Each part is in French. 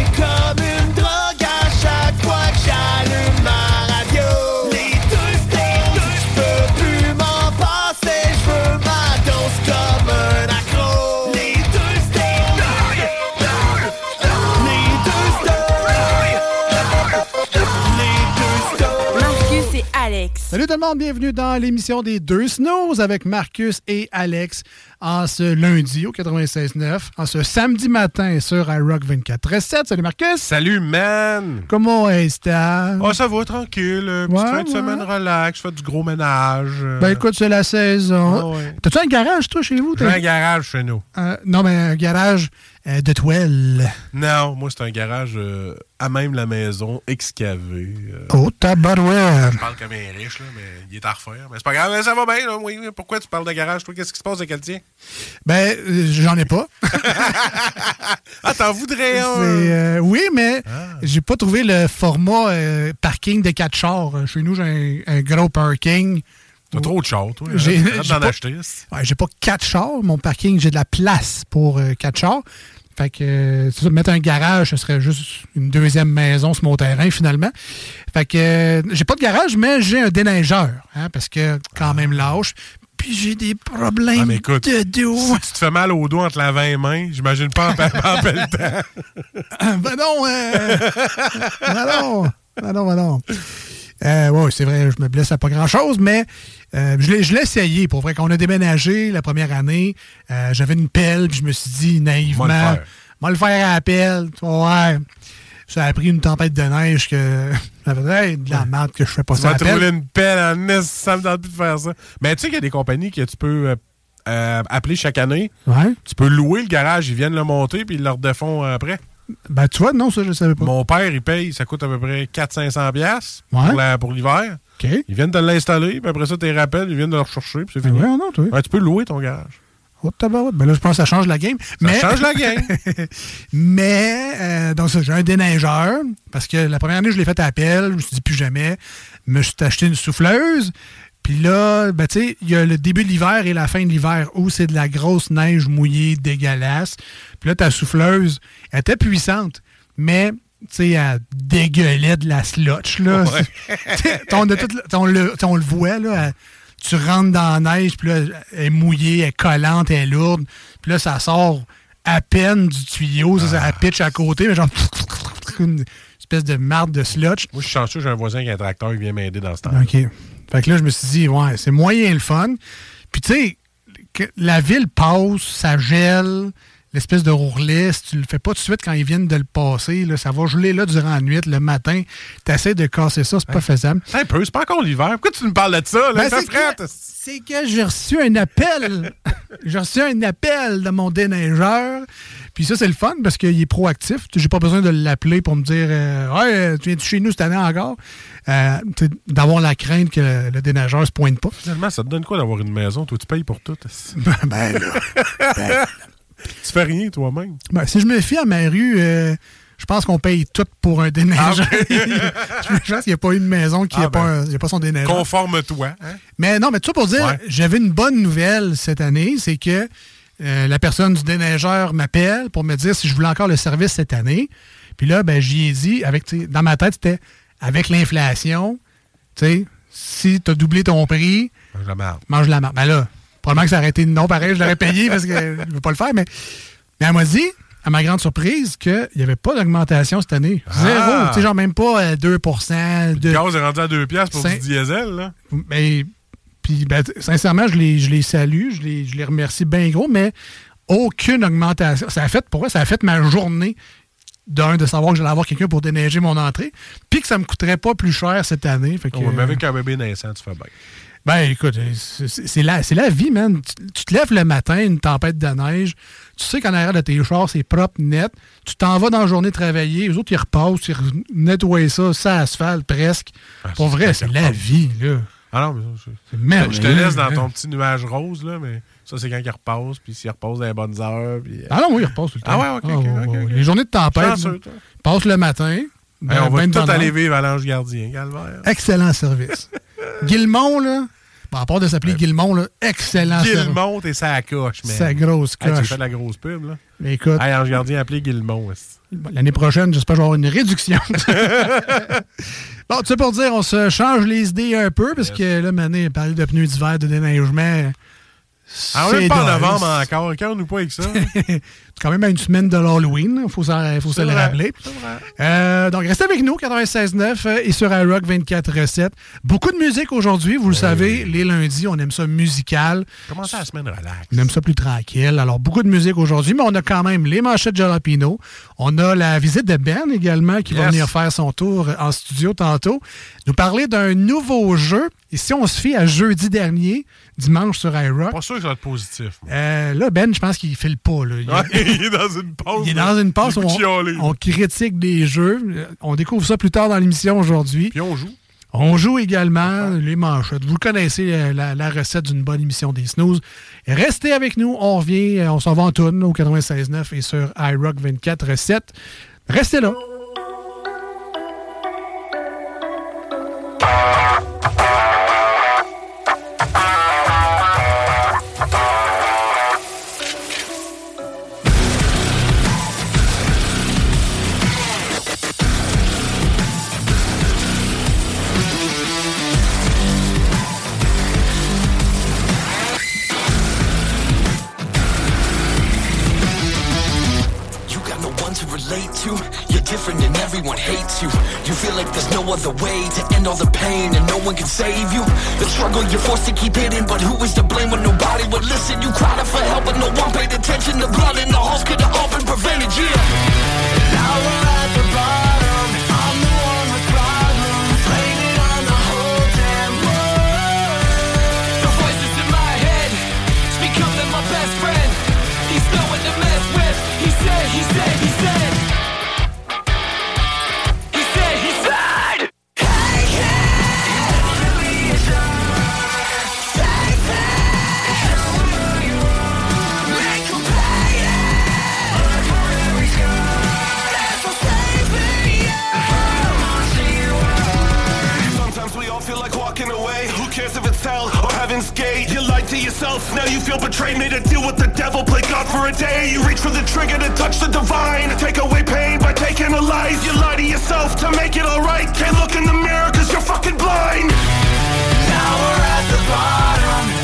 Alex. Salut tout le monde, bienvenue dans l'émission des deux Snows avec Marcus et Alex en ce lundi au 96.9, en ce samedi matin sur iRock 24.7. Salut Marcus! Salut, man! Comment est-ce Oh, ça va, tranquille. euh, Petite Ouais, fin de ouais. semaine relax, je fais du gros ménage. euh, Ben écoute, c'est la saison. Ah ouais. T'as-tu un garage, toi, chez vous? J'ai un garage chez nous. Euh, non, mais un garage euh, de toile. Non, moi, c'est un garage euh, à même la maison, excavé. euh. Oh, tabarouette! Je parle comme un riche, là, mais il est à refaire. Mais c'est pas grave, mais ça va bien, là. Oui, oui. Pourquoi tu parles de garage, toi? Qu'est-ce qui se passe avec le tien? Ben, euh, j'en ai pas. Ah, t'en voudrais un? Oui, mais Ah. j'ai pas trouvé le format parking de 4 chars. Chez nous, j'ai un, un gros parking. T'as trop de chars, toi. J'ai- pas- acheter. c'est- Ouais, j'ai pas quatre chars. Mon parking, j'ai de la place pour euh, quatre chars. Fait que, euh, ça, mettre un garage, ce serait juste une deuxième maison sur mon terrain, finalement. Fait que, euh, j'ai pas de garage, mais j'ai un déneigeur, hein, parce que, quand même, lâche. Puis j'ai des problèmes Ah, mais écoute, de dos. Si tu te fais mal au dos entre la 20 mains, j'imagine pas en, en pelletant. ben non, euh, ben non, ben non, ben non. Euh, ouais, c'est vrai, je me blesse à pas grand-chose, mais euh, je l'ai je l'ai essayé. Pour vrai, quand on a déménagé la première année, euh, j'avais une pelle, puis je me suis dit naïvement, Va le faire. à la pelle. Ouais. Ça a pris une tempête de neige que j'avais hey, de la merde que je fais pas Tu ça à vas te rouler une pelle en est, ça me tente plus de faire ça. Mais tu sais qu'il y a des compagnies que tu peux appeler chaque année. Ouais. Tu peux louer le garage, ils viennent le monter puis ils le redefont euh, après. Ben tu vois, non, ça je savais pas. Mon père, il paye, ça coûte à peu près 400-500$ piastres Ouais. pour l'hiver. OK. Ils viennent te l'installer, puis après ça, tes rappels, ils viennent de le rechercher, puis c'est Ben fini. ouais, non, toi. Ouais, tu peux louer ton garage. Oh. Ben là, je pense que ça change la game. Ça change la game. Mais, euh, donc ça, j'ai un déneigeur, parce que la première année, je l'ai fait à pelle, je me suis dit plus jamais. Je me suis acheté une souffleuse. Puis là, ben, tu sais, il y a le début de l'hiver et la fin de l'hiver où c'est de la grosse neige mouillée, dégueulasse. Puis là, ta souffleuse, elle était puissante, mais, tu sais, elle dégueulait de la slotch, là. On, le, voit, là. elle- tu rentres dans la neige, puis là, elle est mouillée, elle est collante, elle est lourde. Puis là, ça sort à peine du tuyau, ça, ça pitch à côté, mais genre une espèce de marde de slotch. Moi, je suis chanceux, j'ai un voisin qui a un tracteur qui vient m'aider dans ce temps. OK. Fait que là, je me suis dit, ouais, c'est moyen le fun. Puis tu sais, la ville passe, ça gèle, l'espèce de rourlet, si tu le fais pas tout de suite quand ils viennent de le passer, là, ça va geler là durant la nuit, le matin. Tu essaies de casser ça, c'est pas faisable. Un peu, c'est pas encore l'hiver. Pourquoi tu me parles de ça? Là? Ben, Ça c'est que- que j'ai reçu un appel. j'ai reçu un appel de mon déneigeur. Puis ça, c'est le fun parce qu'il est proactif. J'ai pas besoin de l'appeler pour me dire euh, Ouais, tu viens chez nous cette année encore? Euh, D'avoir la crainte que le, déneigeur se pointe pas. Finalement, ça te donne quoi d'avoir une maison? Toi, tu payes pour tout. ben là. Tu fais rien toi-même? Ben, si je me fie à ma rue, euh, je pense qu'on paye tout pour un déneigeur. je pense qu'il n'y a pas une maison qui Ah, n'a pas, ben, a pas son déneigeur. Conforme-toi. hein? Mais non, mais tout ça pour dire, Ouais. j'avais une bonne nouvelle cette année, c'est que euh, la personne du déneigeur m'appelle pour me dire si je voulais encore le service cette année. Puis là, ben, j'y ai dit, avec, dans ma tête, c'était avec l'inflation, tu sais, si tu as doublé ton prix, Mange la merde. mange la marde. Ben là, probablement que ça aurait été non pareil, je l'aurais payé parce que je ne veux pas le faire, mais, mais elle m'a dit, à ma grande surprise, qu'il n'y avait pas d'augmentation cette année. Zéro. Ah. Tu sais, genre même pas euh, 2 de, Le gaz est rendu à 2 piastres pour Cin- du diesel. Là. mais, puis, ben, sincèrement, je les, je les salue, je les, je les remercie bien gros, mais aucune augmentation. Ça a fait, pour moi, ça a fait ma journée d'un, de savoir que j'allais avoir quelqu'un pour déneiger mon entrée, puis que ça me coûterait pas plus cher cette année. Fait que, mais euh, avec un bébé naissant, tu fais bien. Ben, écoute, euh, c'est la, la vie, man. Tu, tu te lèves le matin, une tempête de neige, tu sais qu'en arrière de tes chars, c'est propre, net. Tu t'en vas dans la journée travailler, les autres, ils repassent, ils nettoient ça, ça asphalte presque. Pour vrai, c'est la vie, là. Ah non, mais je, te laisse dans ton petit nuage rose, là, mais ça, c'est quand il repasse, puis s'il repasse dans les bonnes heures. Puis, euh, Ah non, oui, ils repassent tout le temps. Ah ouais, ok, ok, ouais, ok. Les journées de tempête, ils passent le matin. Ben- on va ben tout aller vivre à l'ange gardien, Calvaire. Excellent service. Guillemont, là, à part de s'appeler Guillemont, là, excellent service. Guillemont, t'es sa coche, man. Sa grosse Hey, tu coche. fais de la grosse pub, là? Mais écoute, Hey, ange gardien, appelé Guillemont. L'année prochaine, j'espère que je vais avoir une réduction. bon, tu sais, pour dire, on se change les idées un peu, parce que là, Mané, parler de pneus d'hiver, de déneigement. Ah, on est c'est pas en novembre encore. Quand nous pas avec ça? C'est quand même à une semaine de l'Halloween, il faut, s'en- faut se C'est le vrai, rappeler. vrai. Euh, donc, restez avec nous, 96.9 euh, et sur iRock 24.7. Beaucoup de musique aujourd'hui, vous le savez, les lundis, on aime ça musical. Commencez la semaine relax. On aime ça plus tranquille. Alors, beaucoup de musique aujourd'hui, mais on a quand même les manchettes Jalapino. On a la visite de Ben également qui va venir faire son tour en studio tantôt. Nous parler d'un nouveau jeu. Et si on se fie à jeudi dernier, dimanche sur iRock, Pas sûr que ça va être positif. euh, là, Ben, je pense qu'il file pas. là. Il- Ouais, il est dans une pause. il est dans une passe Il où on, critique des jeux. On découvre ça plus tard dans l'émission aujourd'hui. Puis on joue. On joue également les manchettes. Vous connaissez euh, la, la recette d'une bonne émission des snooze. Restez avec nous. On revient. euh, On s'en va en tourne au 96.9 et sur iRock 24.7. Restez là. Everyone hates you. You feel like there's no other way to end all the pain and no one can save you. The struggle you're forced to keep hidden, but who is to blame when nobody would listen? You cried out for help, but no one paid attention. The blood in the halls could have all been prevented, yeah. Yourself, now you feel betrayed. Made a deal with the devil, play God for a day. You reach for the trigger to touch the divine. Take away pain by taking a life. You lie to yourself to make it alright. Can't look in the mirror cause you're fucking blind. Now we're at the bottom.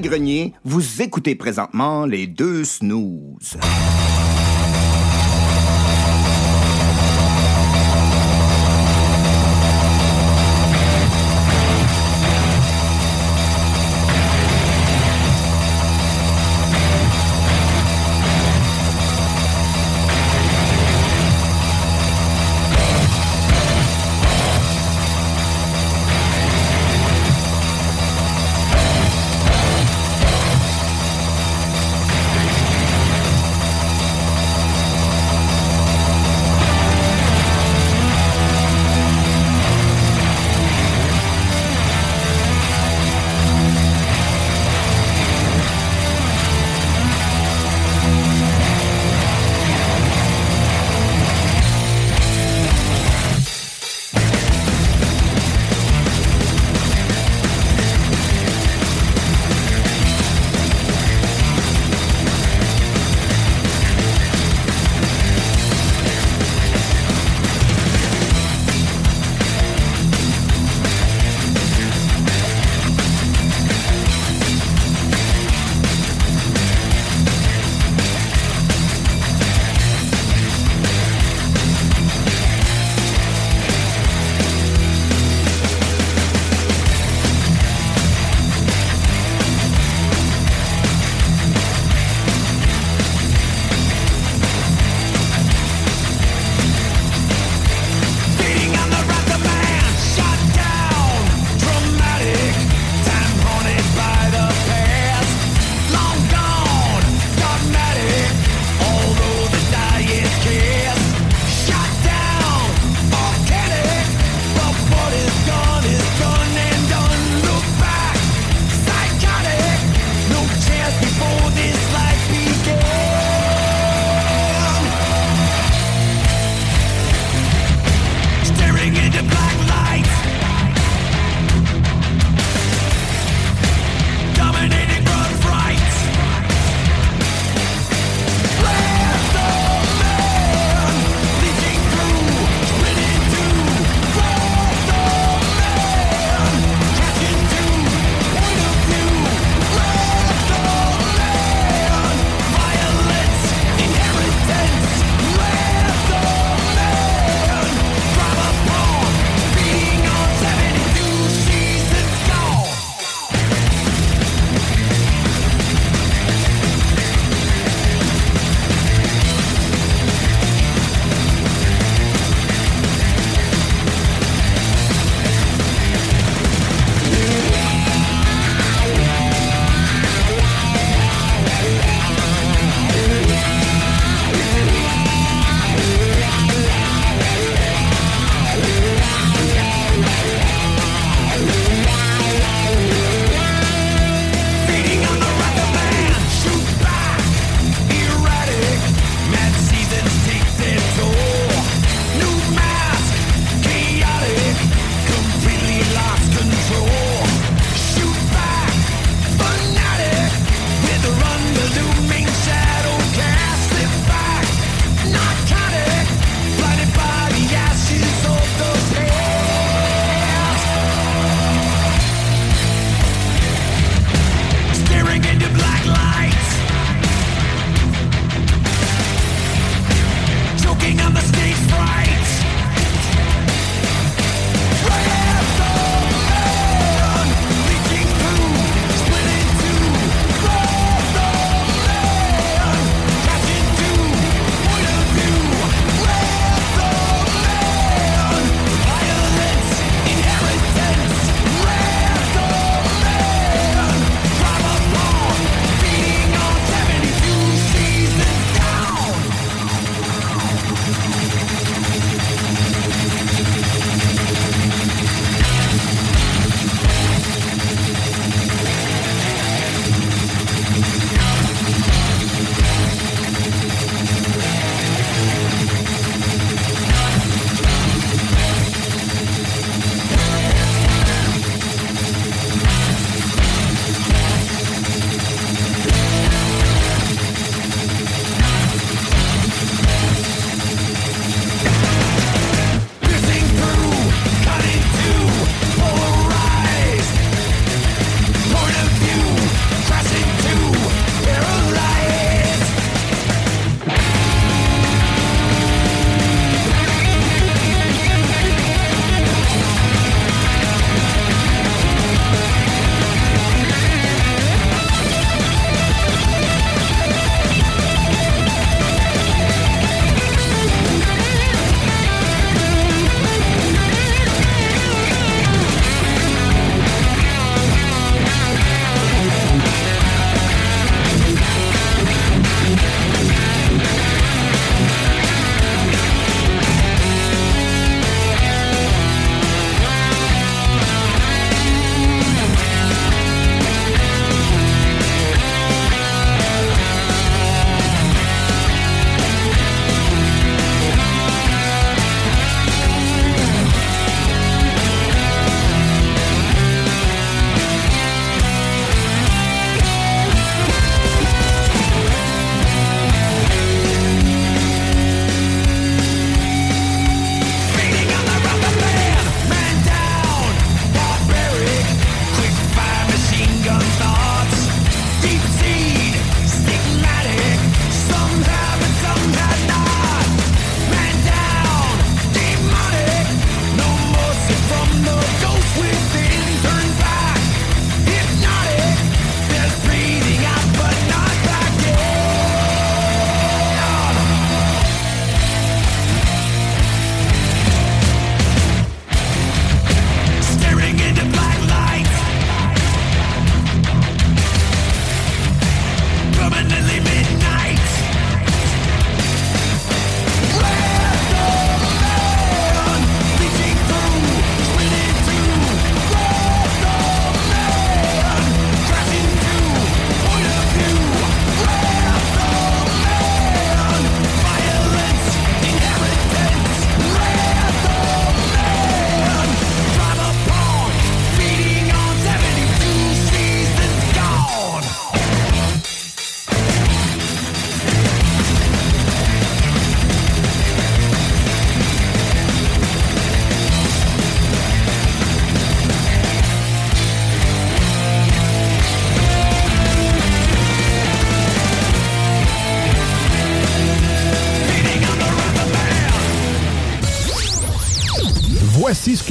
Grenier, vous écoutez présentement les deux snooze.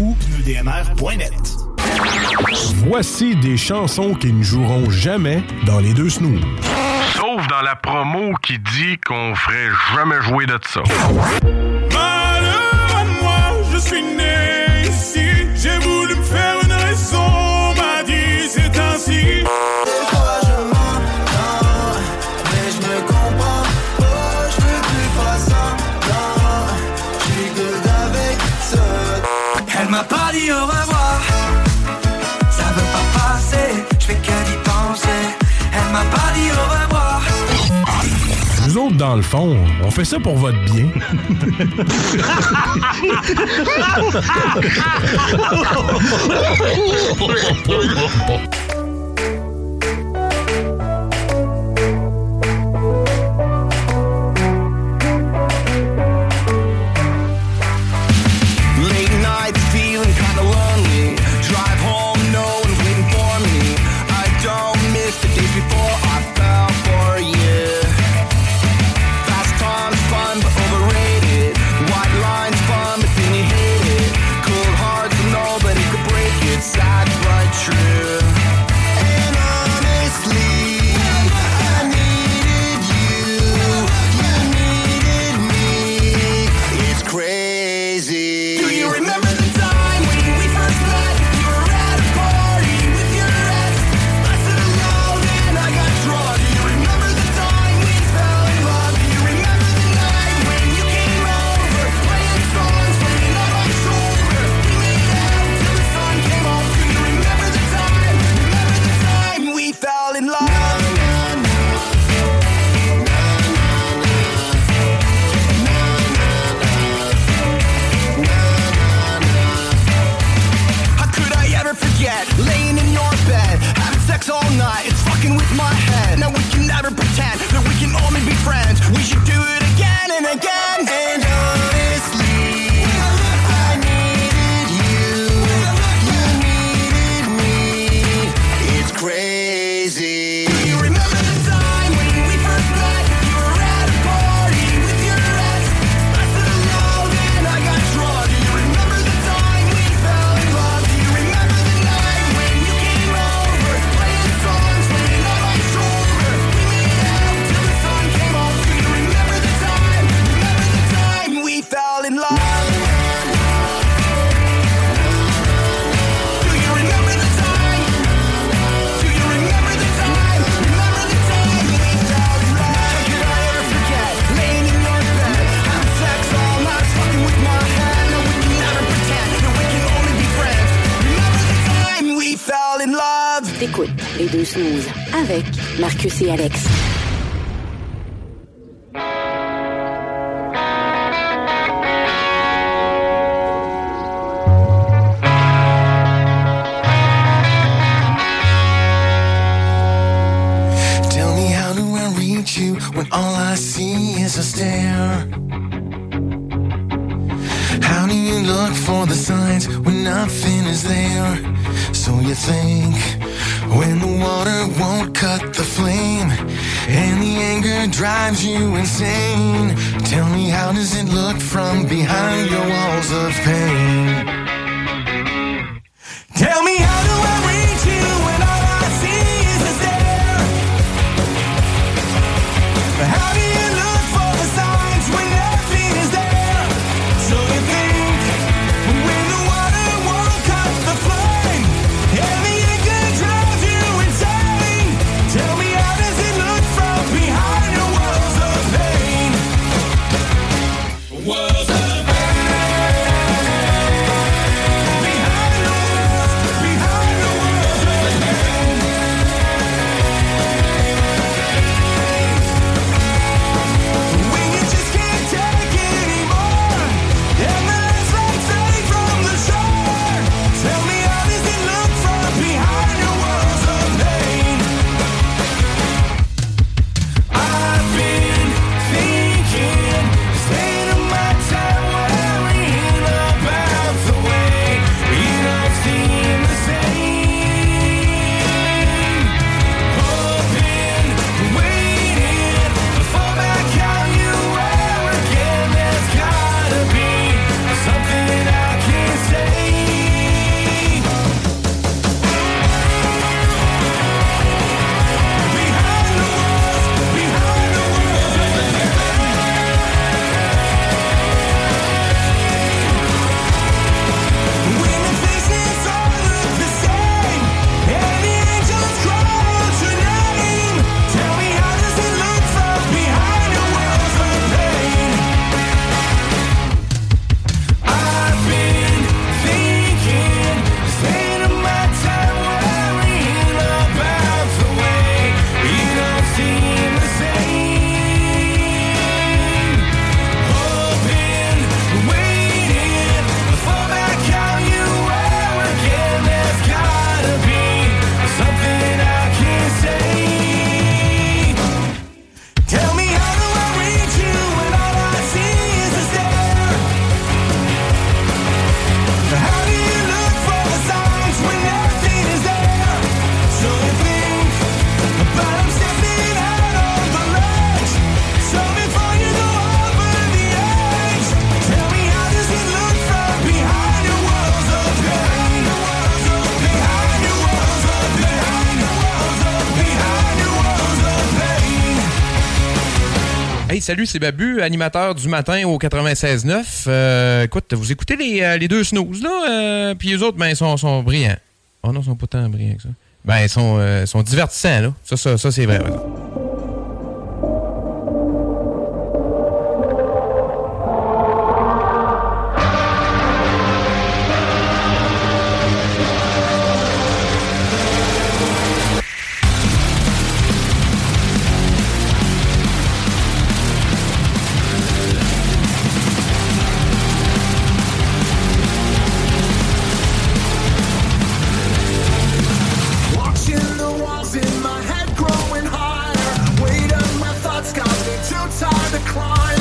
ou Voici des chansons qui ne joueront jamais dans les deux snooze. Sauf dans la promo qui dit qu'on ferait jamais jouer de ça. au revoir. Ça veut pas passer, je fais que d'y penser. Elle m'a pas dit oh, au revoir. Nous autres, dans le fond, on fait ça pour votre bien. QC Alex. Salut, c'est Babu, animateur du matin au 96.9. Euh, écoute, vous écoutez les, euh, les deux snooze, là, euh, puis les autres, ben, ils sont, brillants. Oh non, ils sont pas tant brillants que ça. Ben, ils sont, euh, sont divertissants, là. Ça, ça, ça c'est vrai. Me too tired to climb.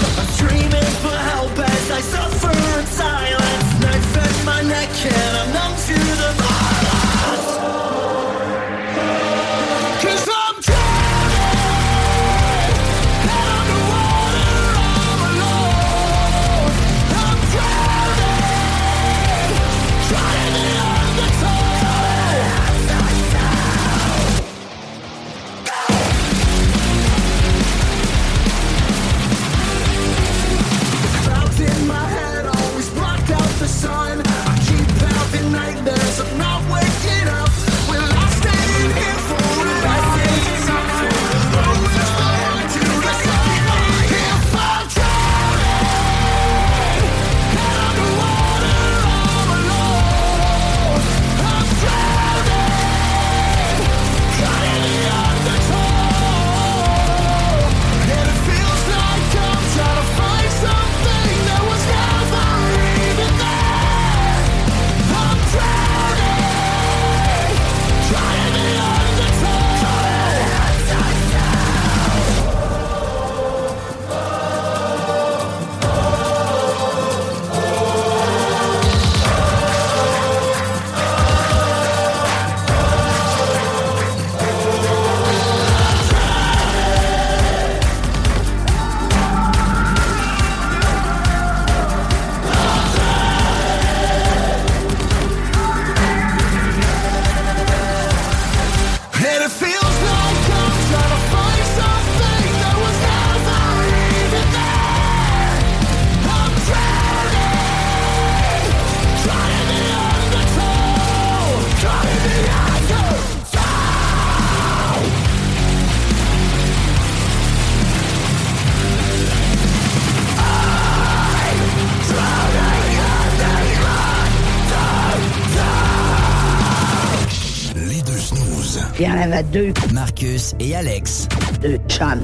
Deux. Marcus et Alex. Deux chums.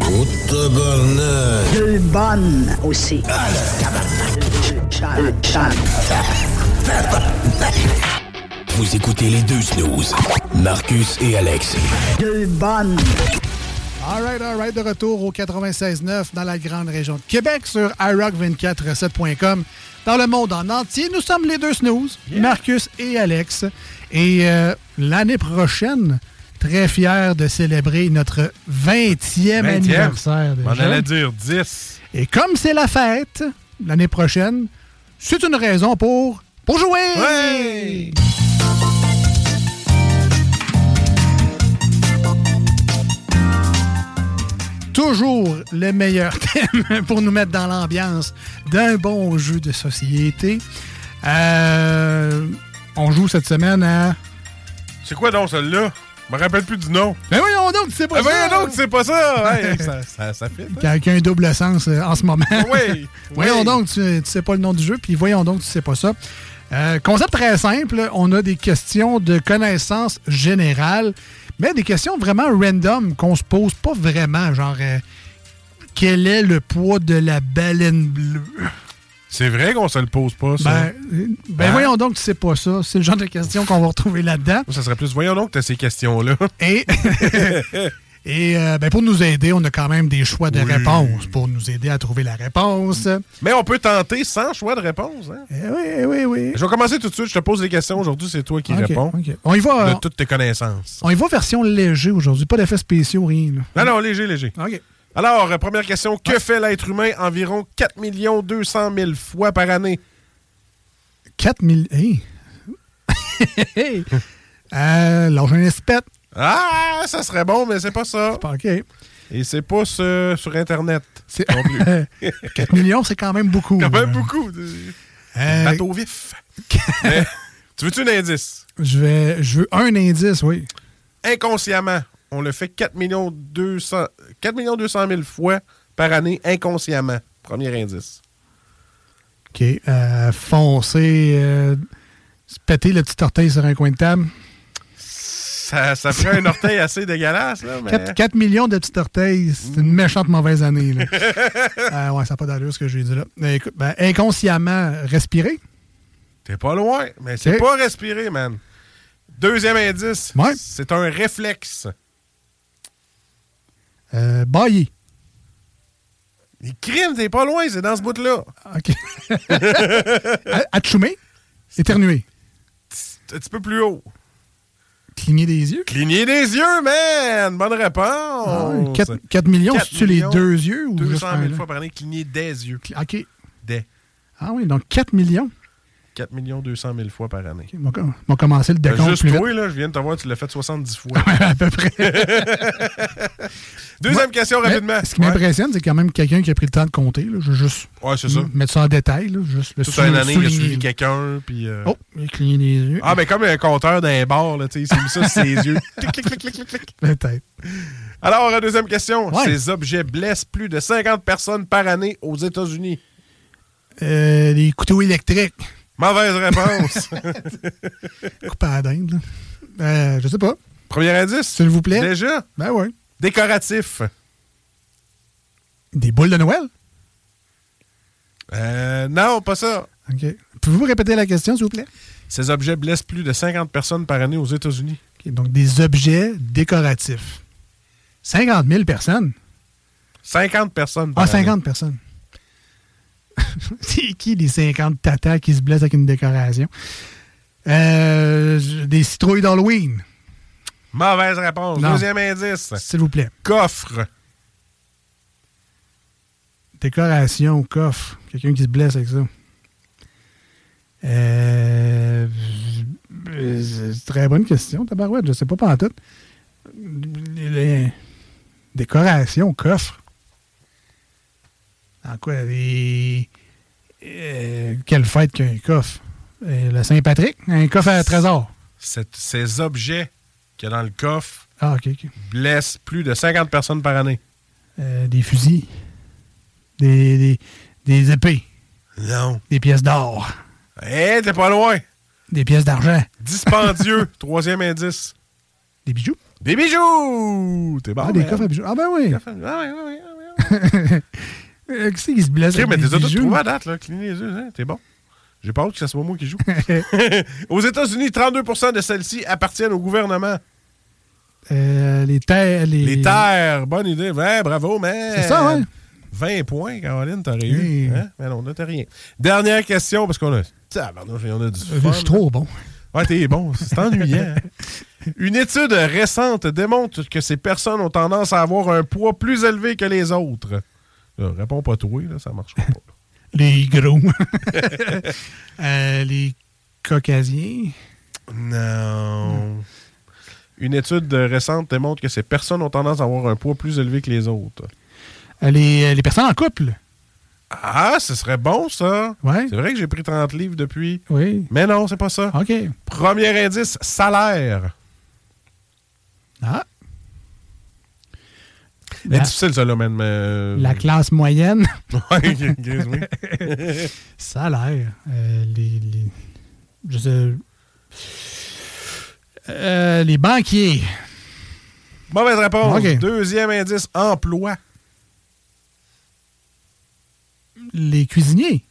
tabarnak. Deux bonnes aussi. Deux chums. Deux chums. Vous écoutez les deux snooze. Marcus et Alex. Deux bonnes. All right, all right, de retour au 96.9 dans la grande région de Québec sur iRock247.com. Dans le monde en entier, nous sommes les deux snooze, Marcus et Alex. Et euh, l'année prochaine, très fiers de célébrer notre 20e, 20e. anniversaire. On allait dire 10. Et comme c'est la fête l'année prochaine, c'est une raison pour, pour jouer! Toujours le meilleur thème pour nous mettre dans l'ambiance d'un bon jeu de société. Euh, on joue cette semaine à... C'est quoi donc celle-là? Je me rappelle plus du nom. Ben voyons donc, c'est pas Ah, ça! voyons donc, c'est pas ça! Hey, ça, ça, ça fit. hein? Qui a, qui a un double sens euh, en ce moment. Oui, voyons oui. donc, tu, tu sais pas le nom du jeu, puis voyons donc, tu sais pas ça. Euh, concept très simple, on a des questions de connaissances générales, mais des questions vraiment random qu'on se pose pas vraiment, genre euh, quel est le poids de la baleine bleue? C'est vrai qu'on se le pose pas, ça? Ben, euh, ben Hein? voyons donc, tu sais pas ça. C'est le genre de questions qu'on va retrouver là-dedans. Ça serait plus, voyons donc, t'as ces questions-là. Et, et euh, ben, pour nous aider, on a quand même des choix de Oui. réponse pour nous aider à trouver la réponse. Mais on peut tenter sans choix de réponse. Hein? oui, oui, oui. Je vais commencer tout de suite. Je te pose des questions. Aujourd'hui, c'est toi qui réponds. On y va. De toutes tes connaissances. On y va version léger aujourd'hui, pas d'effets spéciaux, rien. là. Non, non, léger, léger. OK. Alors, euh, première question. Que fait l'être humain environ 4 200 000 fois par année? 4 000. Hey. euh, espèce. Ah, ça serait bon, mais c'est pas ça. OK. Et c'est pas sur, sur Internet. C'est- non plus. 4 millions, c'est quand même beaucoup. Quand même Euh, beaucoup. Euh, Bateau vif. Mais, tu veux-tu un indice? Je, vais, je veux un indice, oui. Inconsciemment, on le fait 4 millions 200, 4 millions 200 000 fois par année inconsciemment. Premier indice. OK. Euh, foncer, euh, se péter le petit orteil sur un coin de table. Ça, ça ferait un orteil assez dégueulasse, là, mais... 4, millions de petits orteils, c'est une méchante mauvaise année. Là. Euh, ouais, ça n'a pas d'allure ce que j'ai dit là. Euh, écoute, ben, inconsciemment, respirer. T'es pas loin, mais c'est pas respirer, man. Deuxième indice, Ouais. c'est un réflexe. Euh, bailler. Les crimes, t'es pas loin, c'est dans ce bout-là. OK. A- Atchoumer. Éternuer. Un petit peu plus haut. Cligner des yeux? Cligner des yeux, man! Bonne réponse! 4, Ah millions, 4 c'est-tu les deux yeux ou juste 200 un, 000 là? fois par année, cligner des yeux. OK. Des. Ah oui, donc 4 millions. 4 millions 200 000 fois par année. On on va commencer le Ben, décompte juste plus vite. là, je viens de te voir, tu l'as fait 70 fois. à peu près. Deuxième question, rapidement. Ce qui Ouais. m'impressionne, c'est quand même quelqu'un qui a pris le temps de compter. Là. Je veux juste Ouais, c'est ça. mettre ça en détail. Là. Juste le Toute une année, il a suivi quelqu'un, puis... euh, Oh, il a cligné des yeux. Ah, mais comme un compteur d'un bar, là, il s'est mis ça sur ses yeux. Clic, clic, clic, clic, clic. Peut-être. Alors, la deuxième question. Ouais. Ces objets blessent plus de 50 personnes par année aux États-Unis. Euh, les couteaux électriques. Mauvaise réponse. Coupé à la dinde. là. Euh, je sais pas. Premier indice? S'il vous plaît. Déjà? Ben ouais. Décoratif. Des boules de Noël? Euh, non, pas ça. OK. Pouvez-vous répéter la question, s'il vous plaît? Ces objets blessent plus de 50 personnes par année aux États-Unis. Donc, des objets décoratifs. 50 000 personnes? 50 personnes par Ah, année. 50 personnes. C'est qui les 50 tatas qui se blessent avec une décoration? Euh, des citrouilles d'Halloween. Mauvaise réponse. Non. Deuxième indice. S'il vous plaît. Coffre. Décoration, coffre. Quelqu'un qui se blesse avec ça. Euh, très bonne question, tabarouette. Je sais pas pas tout. Décoration, coffre. En quoi? Les... euh, quelle fête qu'un coffre? Euh, le Saint-Patrick? Un coffre à trésor. Ces objets qu'il y a dans le coffre Ah, blessent plus de 50 personnes par année. Euh, des fusils. Des, des, des épées. Non. Des pièces d'or. Eh, t'es pas loin. Des pièces d'argent. Dispendieux. Troisième indice. Des bijoux. Des bijoux! T'es bon. ah, des coffres à bijoux. Ah, ben oui. Ah, ouais, ouais, ouais. Euh, qui se blesse Ok, mais des t'es bijoux? trouvé à date, là. Cligner les yeux, hein? T'es bon. J'ai pas hâte que ce soit moi qui joue. Aux États-Unis, 32% de celles-ci appartiennent au gouvernement. Euh, les terres. Les, Les terres, bonne idée. Ouais, bravo, man. C'est ça, ouais. 20 points, Caroline, t'aurais eu. Hein? Mais non, on n'a rien. Dernière question, parce qu'on a. Tabarnouche, on a du Euh, fun. Je suis trop bon. Ouais, t'es bon. C'est ennuyant. Une étude récente démontre que ces personnes ont tendance à avoir un poids plus élevé que les autres. Là, réponds pas toi, là, ça marchera pas. Les gros. Euh, les caucasiens? Non. Une étude récente démontre que ces personnes ont tendance à avoir un poids plus élevé que les autres. Euh, les, les personnes en couple. Ah, ce serait bon, ça. Ouais. C'est vrai que j'ai pris 30 livres depuis. Oui. Mais non, c'est pas ça. OK. Premier indice, salaire. Ah. La, difficile, ça, là, même. la classe moyenne. Oui. Salaire. Euh, les, les- je sais. Euh, les banquiers. Mauvaise réponse. Deuxième indice, emploi. Les cuisiniers.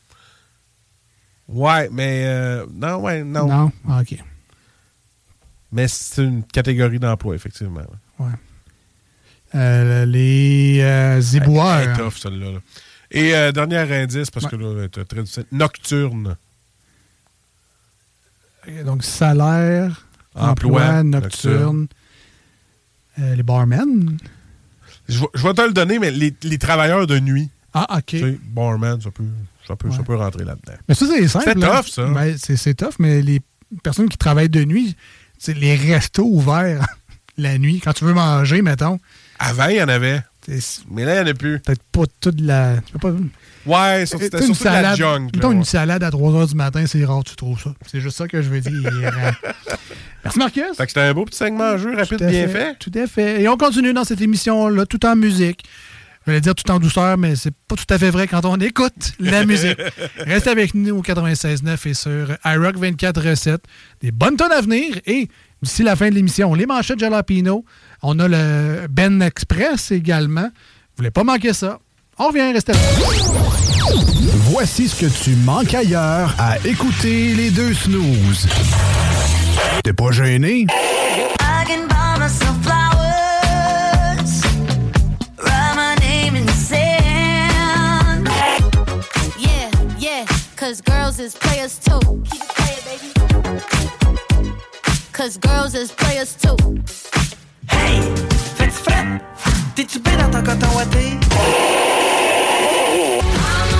Ouais, mais. euh, non, ouais, non. Non. Ah, OK. Mais c'est une catégorie d'emploi, effectivement. Ouais. Euh, les euh, éboueurs. Elle est tough, celle-là. là. Et euh, dernier indice, parce que là, t'as très difficile. Nocturne. Donc, salaire, Emploi, emploi, nocturne. Euh, les barmen. Je, vais- je vais te le donner, mais les, les travailleurs de nuit. Ah, OK. Tu sais, barman, ça peut, ça peut, ça peut rentrer là-dedans. Mais ça, c'est simple. C'est tough, ça. Ben, c'est, c'est tough, mais les personnes qui travaillent de nuit, c'est les restos ouverts la nuit, quand tu veux manger, mettons. Avant, il y en avait. Mais là, il n'y en a plus. Peut-être pas toute la. tu peux pas- Ouais, t'as une surtout de la salade- junk. là, mettons ouais. une salade à 3 h du matin, c'est rare tu trouves ça. C'est juste ça que je veux dire. Merci Marcus. Fait que c'était un beau petit segment en jeu, rapide, Tout à bien fait. Tout à fait. Et on continue dans cette émission-là, tout en musique. Je voulais dire tout en douceur, mais c'est pas tout à fait vrai quand on écoute la musique. Restez avec nous au 96.9 et sur iRock 24 recettes. Des bonnes tonnes à venir. Et d'ici la fin de l'émission, les manchettes Jalapino. On a le Ben Express également. Vous voulez pas manquer ça. On revient, restez là. Voici ce que tu manques ailleurs à écouter les deux snooze. T'es pas gêné? I can buy myself flowers, write my name in the sand. Yeah, yeah, cause girls is players too. Keep it playing, baby. Cause girls is players too. Hey, fais-tu frais? T'es-tu bien dans ton coton ouaté? I'm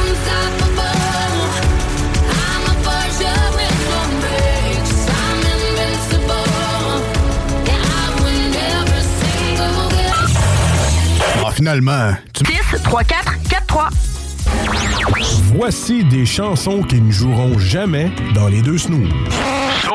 unstoppable. I'm a virgin with no brakes. I'm invincible. Yeah, I win every single game. Ah, finalement, tu... 6, 3, 4, 4, 3. Voici des chansons qui ne joueront jamais dans les deux snooze.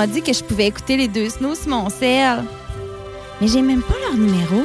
m'a dit que je pouvais écouter les deux snows sur mon sel. Mais j'ai même pas leur numéro.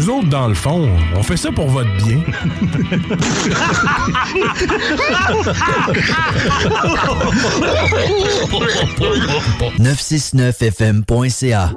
Nous autres, dans le fond, on fait ça pour votre bien. 969fm.ca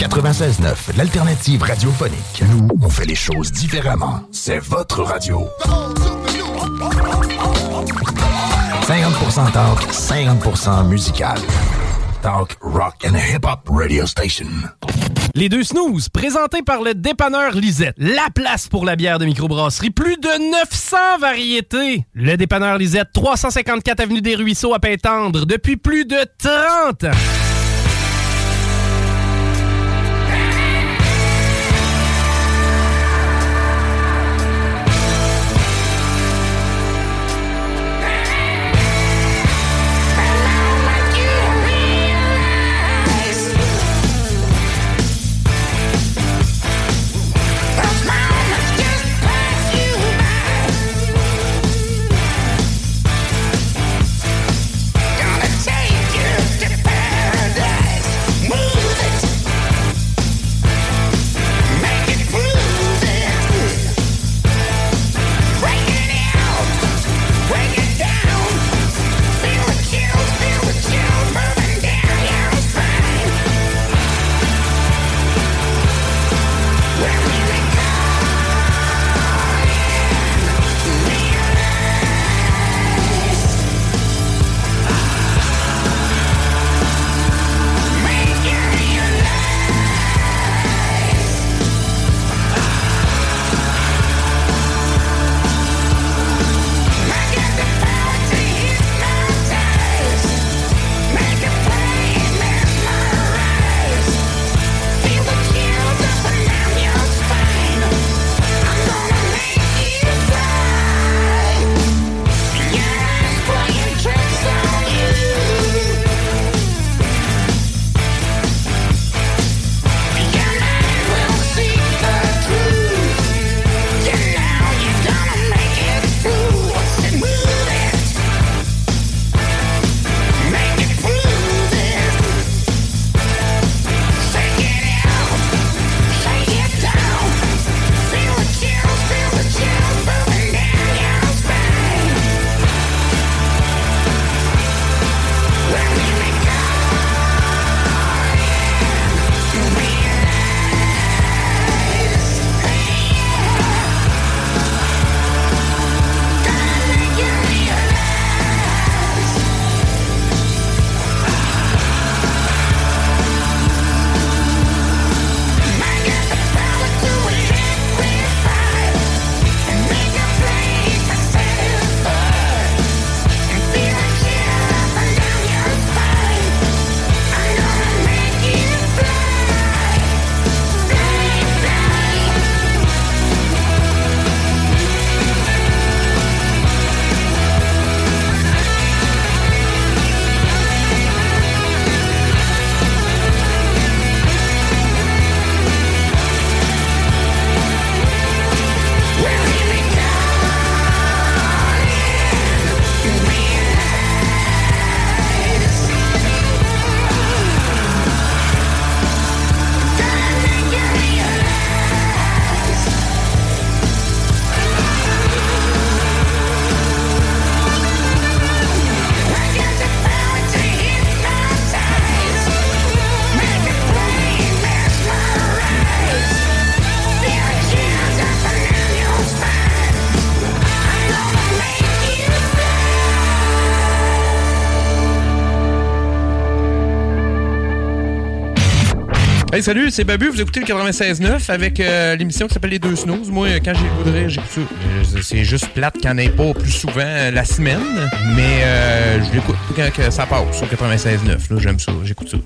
96.9, l'alternative radiophonique. Nous, on fait les choses différemment. C'est votre radio. 50% talk, 50% musical. Talk, rock and hip-hop radio station. Les deux snooze, présentés par le dépanneur Lisette. La place pour la bière de microbrasserie. Plus de 900 variétés. Le dépanneur Lisette, 354 Avenue des Ruisseaux à Pintendre, depuis plus de 30 ans. Salut, c'est Babu. Vous écoutez le 96.9 avec euh, l'émission qui s'appelle Les Deux Snooze. Moi, quand j'ai le j'écoute ça. Euh, C'est juste plate qu'il n'y en ait pas plus souvent euh, la semaine. Mais euh, je l'écoute quand ça passe sur 96.9. Là, j'aime ça. J'écoute ça.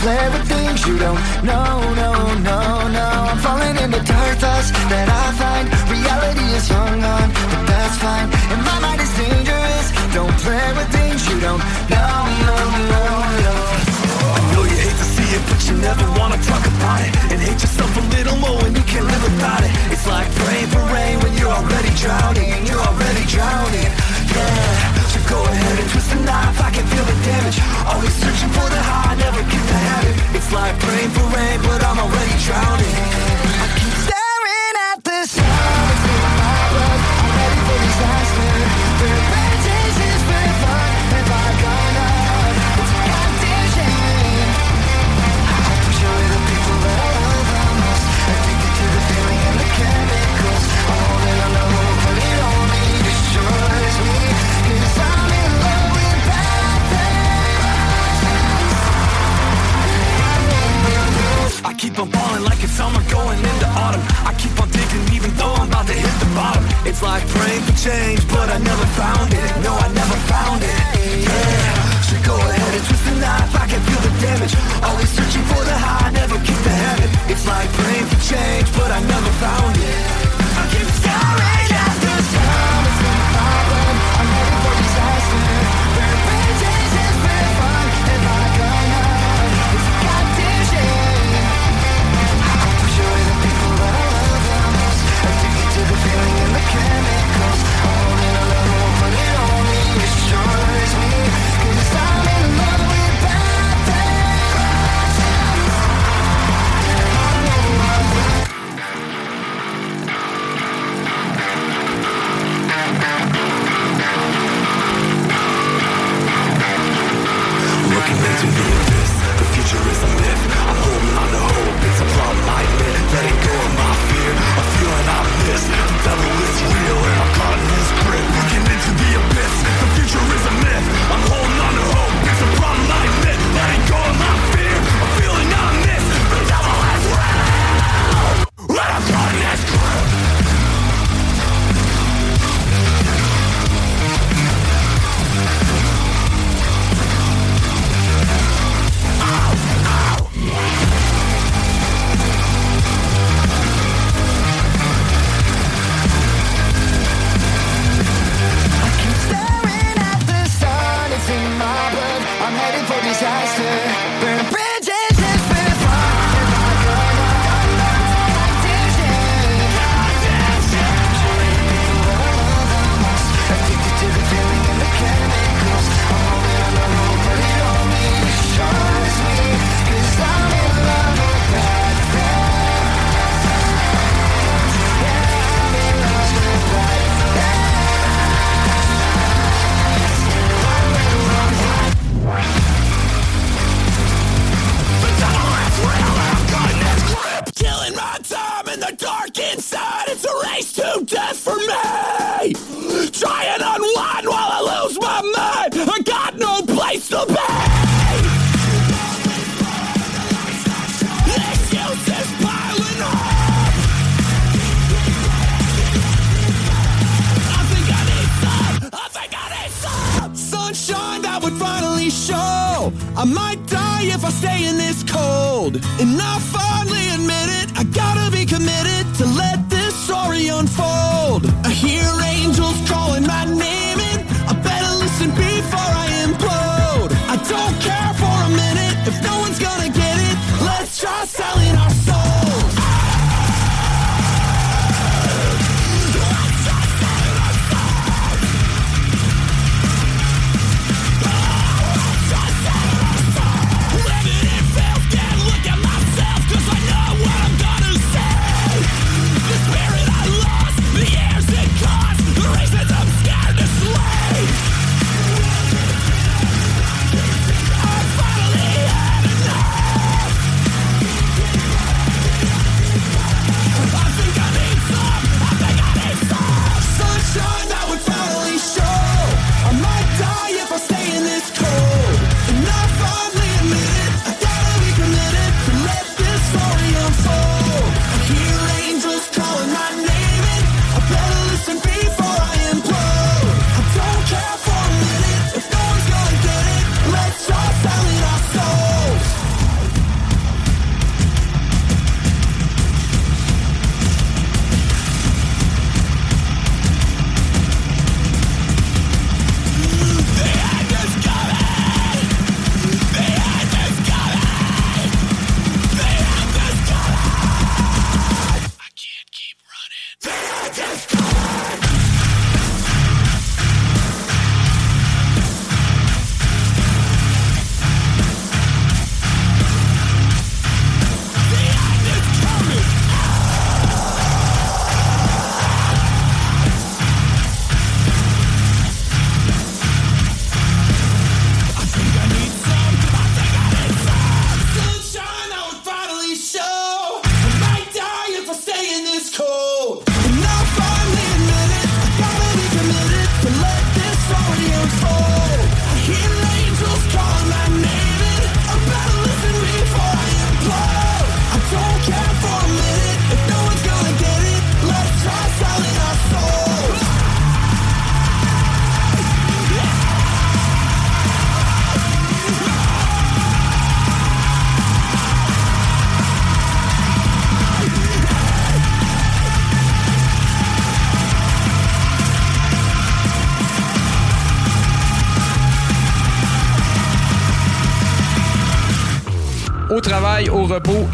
Play with things you don't know, no, no, no. I'm falling into dark thoughts that I find. Reality is hung on, but that's fine. And my mind is dangerous. Don't play with things you don't know, no, no, no. I know you hate to see it, but you never wanna talk about it. And hate yourself a little more when you can't live without it. It's like praying for rain when you're already drowning. You're already drowning. Yeah. Go ahead and twist the knife. I can feel the damage. Always searching for the high, never get the habit. It's like praying for rain, but I'm already drowning. Keep on falling like it's summer going into autumn. I keep on digging even though I'm about to hit the bottom. It's like praying for change, but I never found it. No, I never found it. Yeah. So go ahead and twist the knife. I can feel the damage. Always searching for the high, never keep the habit. It's like praying for change, but I never found it.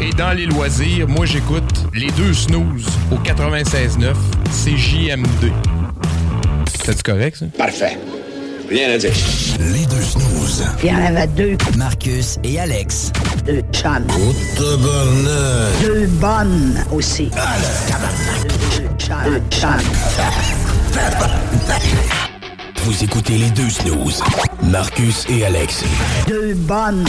Et dans les loisirs, moi j'écoute les deux snooze au 96.9, c'est JMD. C'est correct ça? Parfait. Rien à dire. Les deux snooze. Il y en avait deux. Marcus et Alex. Deux chums. tabarnak. Deux bonnes aussi. Deux chums. chums. Vous écoutez les deux snooze. Marcus et Alex. Deux bonnes.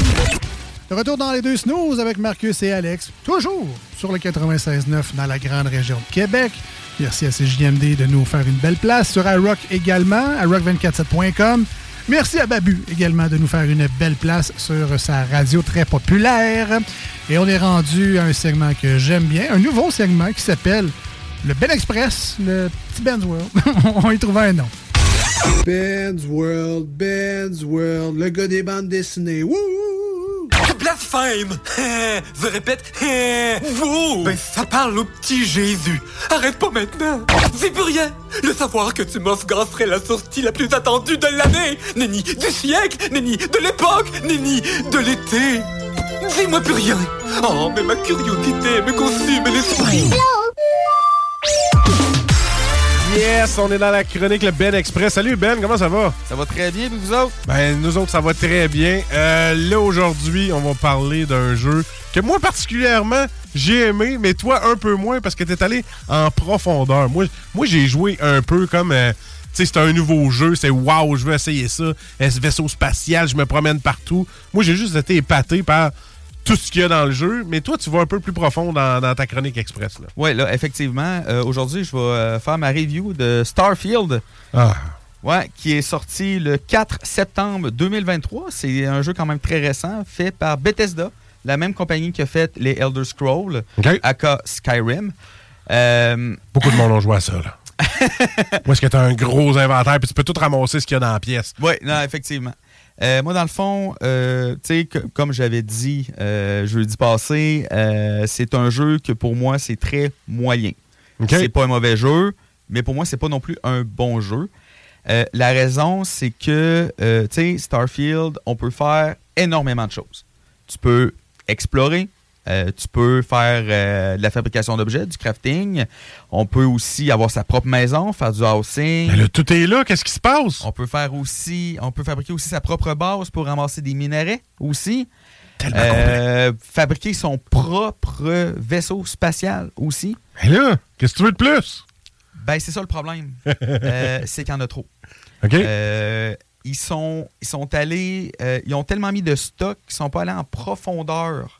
De retour dans les deux snooze avec Marcus et Alex, toujours sur le 96.9 dans la grande région de Québec. Merci à CJMD de nous faire une belle place. Sur iRock également, iRock247.com. Merci à Babu également de nous faire une belle place sur sa radio très populaire. Et on est rendu à un segment que j'aime bien, un nouveau segment qui s'appelle le Ben Express, le petit Ben's World. on y trouve un nom. Ben's World, Ben's World, le gars des bandes dessinées. Wouh! Blasphème! Je répète, vous! Ben, ça parle au petit Jésus. Arrête pas maintenant! C'est plus rien! Le savoir que tu m'offres serait la sortie la plus attendue de l'année! Nenni du siècle! Nenni de l'époque! Nenni de l'été! Dis-moi plus rien! Oh, mais ma curiosité me consume l'esprit! Yes, on est dans la chronique le Ben Express. Salut Ben, comment ça va? Ça va très bien, puis vous autres? Ben, nous autres, ça va très bien. Euh, là, aujourd'hui, on va parler d'un jeu que moi, particulièrement, j'ai aimé, mais toi, un peu moins, parce que t'es allé en profondeur. Moi, moi j'ai joué un peu comme... euh, tu sais, c'est un nouveau jeu, c'est wow, je veux essayer ça. Ce vaisseau spatial, je me promène partout. Moi, j'ai juste été épaté par tout ce qu'il y a dans le jeu, mais toi, tu vas un peu plus profond dans, dans ta chronique express. Oui, là, effectivement, euh, aujourd'hui, je vais euh, faire ma review de Starfield. Ah. Ouais, qui est sorti le 4 septembre 2023. C'est un jeu quand même très récent, fait par Bethesda, la même compagnie qui a fait les Elder Scrolls, aka Skyrim. Euh, Beaucoup de monde ont joué à ça. Là. Où est-ce que tu as un gros inventaire puis tu peux tout ramasser ce qu'il y a dans la pièce? Oui, non, effectivement. Euh, moi, dans le fond, euh, tu sais, que- comme j'avais dit euh, jeudi passé, euh, c'est un jeu que pour moi, c'est très moyen. C'est pas un mauvais jeu, mais pour moi, c'est pas non plus un bon jeu. Euh, la raison, c'est que, tu sais, Starfield, on peut faire énormément de choses. Tu peux explorer, euh, tu peux faire euh, de la fabrication d'objets, du crafting. On peut aussi avoir sa propre maison, faire du housing. Mais là, tout est là, qu'est-ce qui se passe? On peut faire aussi, on peut fabriquer aussi sa propre base pour ramasser des minerais aussi. Tellement Euh, fabriquer son propre vaisseau spatial aussi. Mais là, qu'est-ce que tu veux de plus? Ben, c'est ça le problème. C'est qu'il y en a trop. OK. Ils, sont, ils sont allés. euh, ils ont tellement mis de stock qu'ils sont pas allés en profondeur.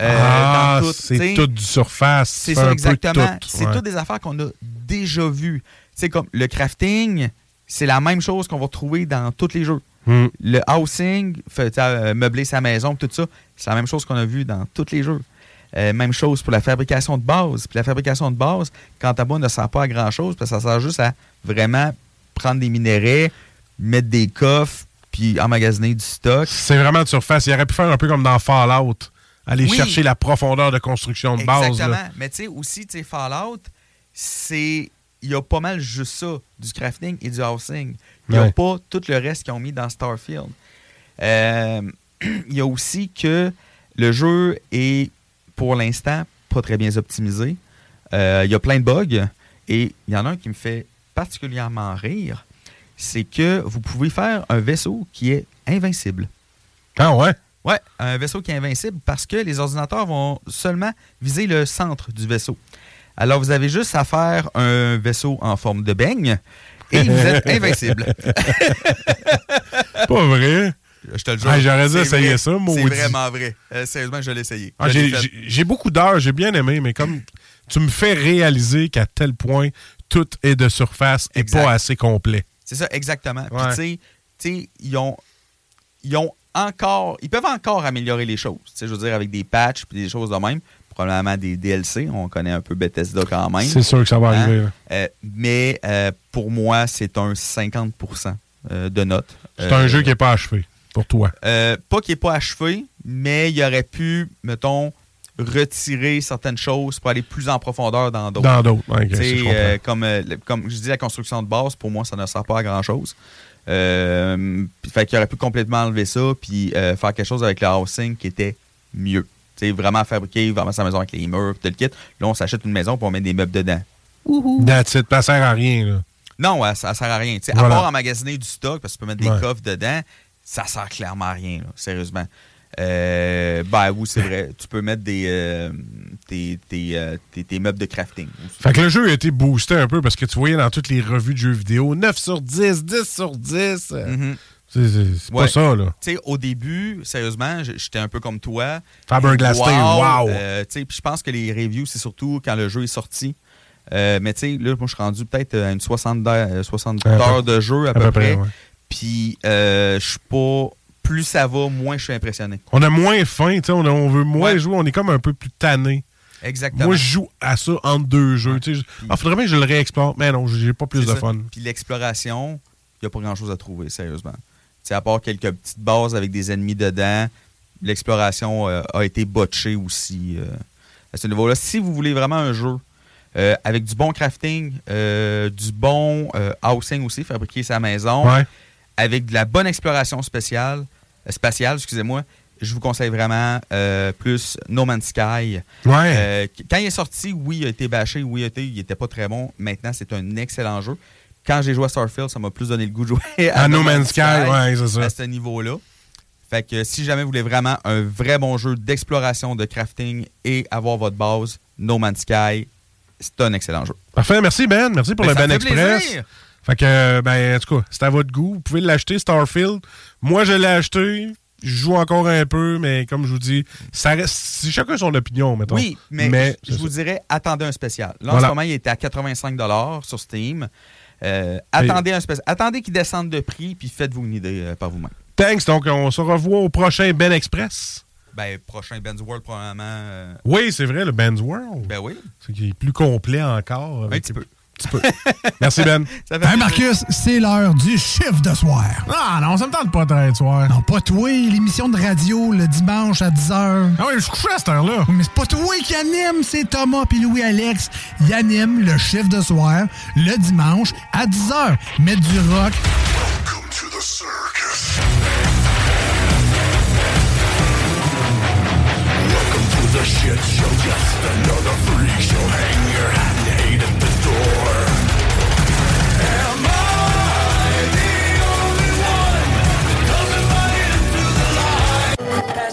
Euh, ah, c'est tout du surface. C'est ça, exactement. C'est ouais. toutes des affaires qu'on a déjà vues. C'est comme le crafting, c'est la même chose qu'on va trouver dans tous les jeux. Hmm. Le housing, fait, euh, meubler sa maison, tout ça, c'est la même chose qu'on a vu dans tous les jeux. Euh, même chose pour la fabrication de base. Puis la fabrication de base, quant à moi, ne sert pas à grand-chose, parce que ça sert juste à vraiment prendre des minéraux, mettre des coffres, puis emmagasiner du stock. C'est vraiment de surface. Il aurait pu faire un peu comme dans Fallout. Aller Oui. chercher la profondeur de construction de base. Exactement. Mais tu sais, aussi, tu sais, Fallout, c'est. Il y a pas mal juste ça, du crafting et du housing. Il n'y a Ouais. pas tout le reste qu'ils ont mis dans Starfield. Euh, il y a aussi que le jeu est, pour l'instant, pas très bien optimisé. Euh, il y a plein de bugs. Et il y en a un qui me fait particulièrement rire. C'est que vous pouvez faire un vaisseau qui est invincible. Ah ouais? Ouais, un vaisseau qui est invincible parce que les ordinateurs vont seulement viser le centre du vaisseau. Alors, vous avez juste à faire un vaisseau en forme de beigne et vous êtes invincible. Pas vrai? Je te le jure. Ah, J'aurais dû essayer vrai. ça, maudit. C'est vraiment vrai. Euh, sérieusement, je l'ai essayé. Ah, j'ai- beaucoup d'heures, j'ai bien aimé, mais comme tu me fais réaliser qu'à tel point tout est de surface et Exact. pas assez complet. C'est ça, exactement. Puis, Ouais. tu sais, tu sais, ils ont, ils ont encore, ils peuvent encore améliorer les choses. Je veux dire, avec des patchs puis des choses de même. Probablement des DLC. On connaît un peu Bethesda quand même. C'est sûr que ça va Hein? arriver. Euh, mais euh, pour moi, c'est un 50% euh, de note. C'est un jeu qui n'est pas achevé pour toi. Pas qu'il n'est pas achevé, mais il aurait pu, mettons, retirer certaines choses pour aller plus en profondeur dans d'autres. Dans d'autres, ouais, ok, Tu sais, ça, je comprends. euh, comme, comme je dis, la construction de base, pour moi, ça ne sert pas à grand-chose. Euh, fait qu'il aurait pu complètement enlever ça puis euh, faire quelque chose avec le housing qui était mieux. Tu sais, vraiment fabriquer, vraiment sa maison avec les murs, tout le kit. Là, on s'achète une maison pour on met des meubles dedans. That's it. Ça sert à rien, là. Non, ouais, ça sert à rien. Tu sais, À Voilà. part emmagasiner du stock, parce que tu peux mettre des Ouais. coffres dedans, ça sert clairement à rien, là, sérieusement. Euh, ben oui, c'est vrai. Tu peux mettre des, euh, tes, tes, euh, tes- tes meubles de crafting. aussi. Fait que le jeu a été boosté un peu parce que tu voyais dans toutes les revues de jeux vidéo 9 sur 10, 10 sur 10. euh, C'est pas ça, là. Tu sais, au début, sérieusement, j'étais un peu comme toi. Faber-Glass Steel, wow. Tu sais, puis je pense que les reviews, c'est surtout quand le jeu est sorti. Mais tu sais, là, moi, je suis rendu peut-être à une 60 d'heures, 60 À peu- heures de jeu à, à peu, peu près. Puis, je suis pas. Plus ça va, moins je suis impressionné. On a moins faim, tu sais, on, on veut moins jouer, on est comme un peu plus tanné. Exactement. Moi, je joue à ça entre deux jeux. tu sais. Ah, faudrait bien que je le réexplore, mais non, j'ai pas plus de ça. fun. Puis l'exploration, il n'y a pas grand-chose à trouver, sérieusement. Tu sais, à part quelques petites bases avec des ennemis dedans, l'exploration euh, a été botchée aussi euh, à ce niveau-là. Si vous voulez vraiment un jeu euh, avec du bon crafting, du bon housing aussi, fabriquer sa maison, Ouais. avec de la bonne exploration spatiale, euh, spatiale excusez-moi, je vous conseille vraiment euh, plus No Man's Sky. Ouais. Euh, quand il est sorti, oui, il a été bâché, oui, il, a été- il était pas très bon. Maintenant, c'est un excellent jeu. Quand j'ai joué à Starfield, ça m'a plus donné le goût de jouer à, À No Man's Sky, ouais, c'est ça. À ce niveau-là. Fait que si jamais vous voulez vraiment un vrai bon jeu d'exploration, de crafting et avoir votre base, No Man's Sky, c'est un excellent jeu. Parfait, merci Ben, merci pour Ben, le Ben Express. plaisir. Fait que, ben, en tout cas, c'est à votre goût. Vous pouvez l'acheter, Starfield. Moi, je l'ai acheté. Je joue encore un peu, mais comme je vous dis, ça reste. C'est chacun son opinion, mettons. Oui, mais, je, vous dirais, attendez un spécial. Là, en Voilà. ce moment, il était à 85 sur Steam. Euh, attendez un spécial. Attendez qu'il descende de prix, puis faites-vous une idée euh, par vous-même. Thanks. Donc, on se revoit au prochain Ben Express. Ben, prochain Ben's World, probablement. euh, Oui, c'est vrai, le Ben's World. Ben oui. C'est qui est plus complet encore. Un petit peu. Petit peu. Merci, Ben. Hein, Marcus, c'est l'heure du chiffre de soir. Ah non, ça me tente pas de soir. Non, pas toi, l'émission de radio le dimanche à 10h. Ah oui, je suis couché à cette heure-là. Mais c'est pas toi qui anime, c'est Thomas puis Louis-Alex. Ils animent le chiffre de soir le dimanche à 10h. Mettre du rock. to the shit show, just another freak show. Hang your hat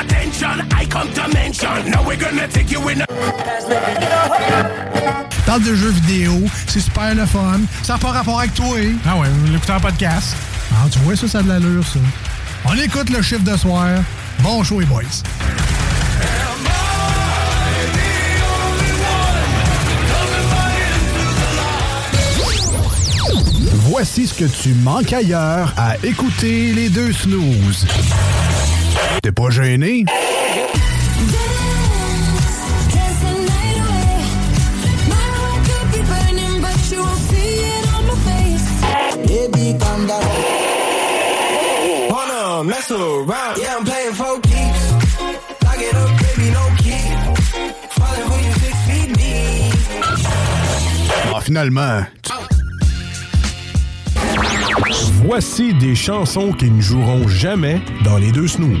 attention, I come to mention. Now we're gonna take you in. Parle de jeux vidéo, c'est super le fun. Ça n'a pas rapport avec toi. Ah ouais, l'écouter en podcast. Ah, tu vois, ça, ça a de l'allure, ça. On écoute le chiffre de soir. Bon show, les boys. Voici ce que tu manques ailleurs à écouter les deux snooze. T'es pas gêné? Baby, calm down. Wanna mess around? Yeah, I'm playing for keeps. Lock it up, baby, no key. Falling for you six feet deep. Ah, finalement. Voici des chansons qui ne joueront jamais dans les deux snooze.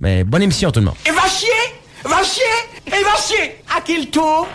Mais bonne émission tout le monde. Et va chier Va chier Et va chier À quel tour?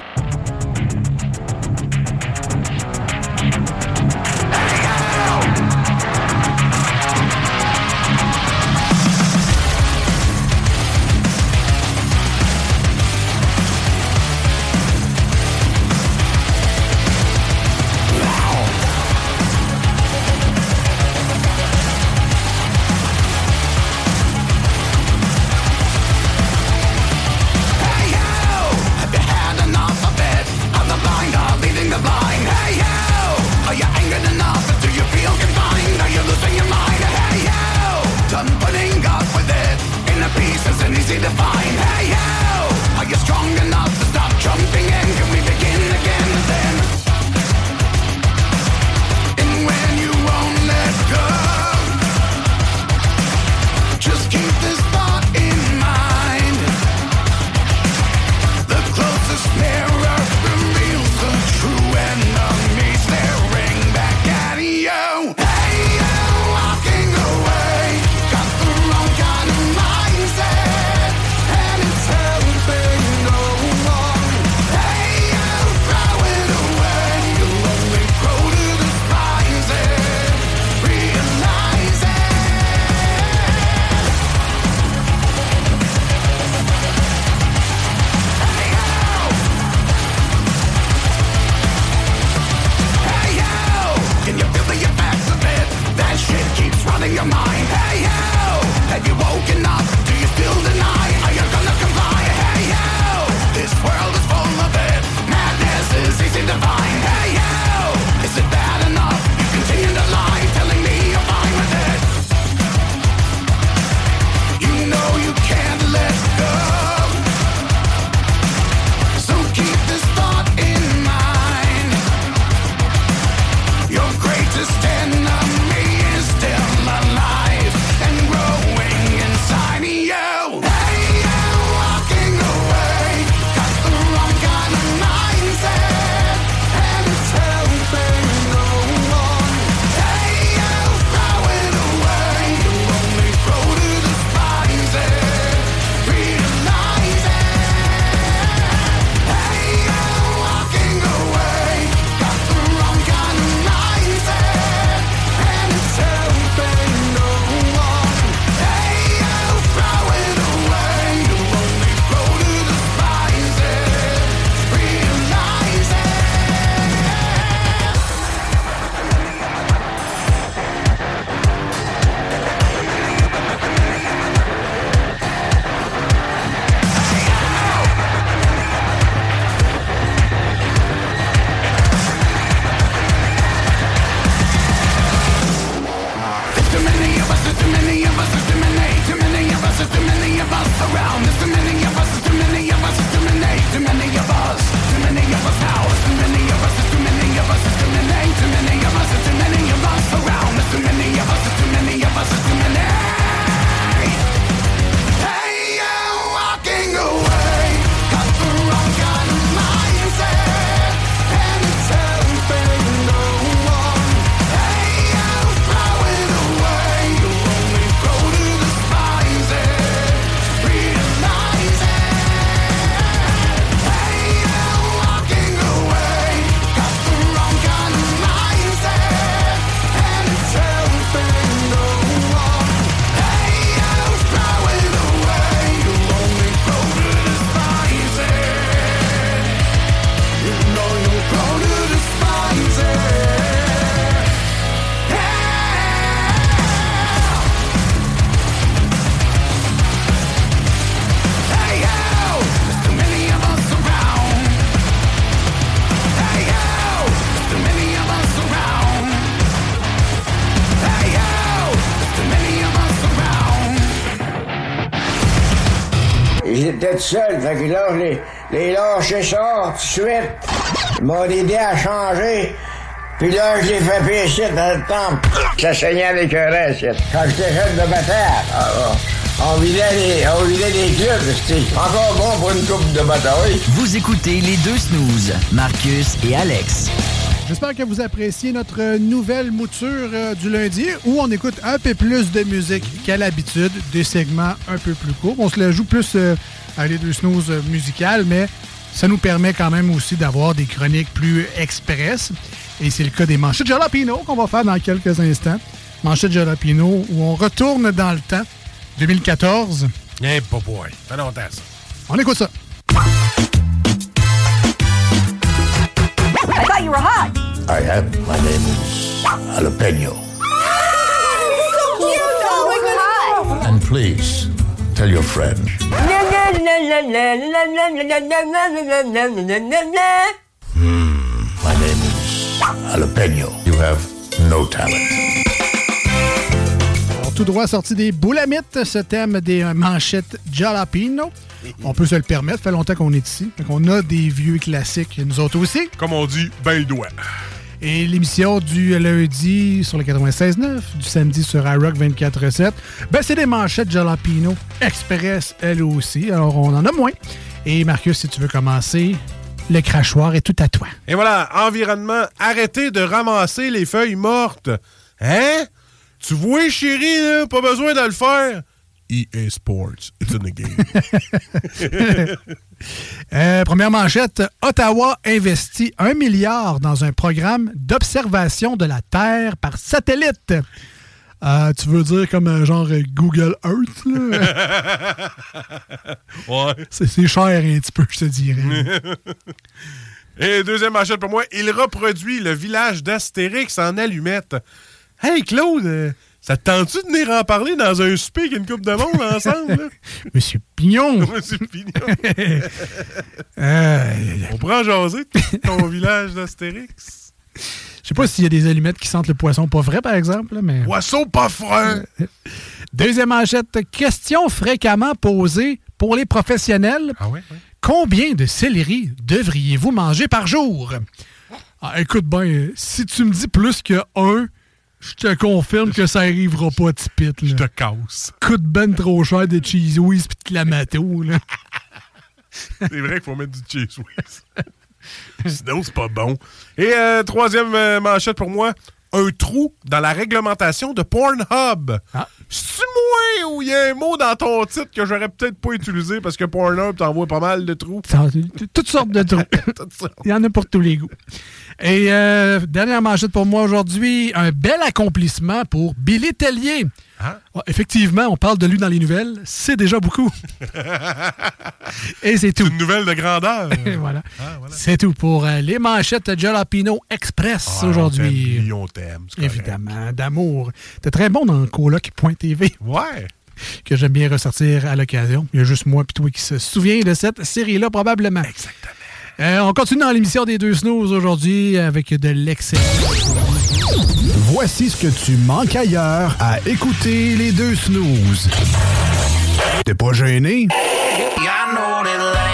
and easy to find. Hey, you! Are you strong enough to stop jumping in? Fait là, je les, les lâché ça tout de suite. Ils m'ont aidé à changer. Puis là, je l'ai fait pécher dans le temple. Ça saignait avec un reste. Quand j'étais jeune de bataille, ah, ah, on vidait les, on clubs. C'était encore bon pour une coupe de bataille. Vous écoutez les deux snooze, Marcus et Alex. J'espère que vous appréciez notre nouvelle mouture euh, du lundi où on écoute un peu plus de musique qu'à l'habitude, des segments un peu plus courts. On se la joue plus euh, à les deux snooze euh, musicales, mais ça nous permet quand même aussi d'avoir des chroniques plus express. Et c'est le cas des manchettes Jalapino qu'on va faire dans quelques instants. Manchettes Jalapino où on retourne dans le temps, 2014. Eh, pas boy. fait longtemps ça. On écoute ça. I am. My name is Jalapeno. And please, tell your friend. My name is Jalapeno. You have no talent. Alors, tout droit sorti des boulamites, ce thème des manchettes Jalapino. On peut se le permettre, fait longtemps qu'on est ici. Fait qu'on a des vieux classiques, nous autres aussi. Comme on dit, ben le doigt. Et l'émission du lundi sur le 96.9, du samedi sur iRock 24.7, ben c'est des manchettes Jalapino Express, elles aussi. Alors, on en a moins. Et Marcus, si tu veux commencer, le crachoir est tout à toi. Et voilà, environnement, arrêtez de ramasser les feuilles mortes. Hein? Tu vois, chérie, pas besoin de le faire. EA Sports, it's in the game. Euh, première manchette, Ottawa investit un milliard dans un programme d'observation de la Terre par satellite. Euh, tu veux dire comme un genre euh, Google Earth? là? ouais. C'est cher un petit peu, je te dirais. Et deuxième manchette pour moi, il reproduit le village d'Astérix en allumette. Hey Claude, euh, ça te tente-tu de venir en parler dans un souper avec une coupe de monde ensemble? là? Monsieur Pignon! Monsieur Pignon. Euh, On prend en jaser ton village d'Astérix. Je sais pas s'il y a des allumettes qui sentent le poisson pas frais, par exemple, là, mais... Poisson pas frais! Deuxième manchette, question fréquemment posée pour les professionnels. Ah oui, Combien de céleri devriez-vous manger par jour? Ah, écoute bien, euh, si tu me dis plus que un, je te confirme que ça arrivera pas, tipite. Je te casse. Coûte ben trop cher de cheese whiz pis de clamato, là. C'est vrai qu'il faut mettre du cheese whiz. Sinon, c'est pas bon. Et euh, troisième euh, manchette pour moi, un trou dans la réglementation de Pornhub. C'est-tu moi ou il y a un mot dans ton titre que j'aurais peut-être pas utilisé parce que Pornhub t'envoie pas mal de trous? Toutes sortes de trous. Il y en a pour tous les goûts. Et euh, dernière manchette pour moi aujourd'hui, un bel accomplissement pour Billy Tellier. Ouais, effectivement, on parle de lui dans les nouvelles. C'est déjà beaucoup. Et c'est tout. Une nouvelle de grandeur. Et voilà. C'est tout pour euh, les manchettes Jalapino Express Ah, aujourd'hui. on t'aime. Évidemment, d'amour. T'es très bon dans coloc.tv. Ouais. Que j'aime bien ressortir à l'occasion. Il y a juste moi et toi qui se souvient de cette série-là, probablement. Exactement. On continue dans l'émission des deux snooze aujourd'hui avec de l'excellent. Voici ce que tu manques ailleurs à écouter les deux snooze. T'es pas gêné? I know that last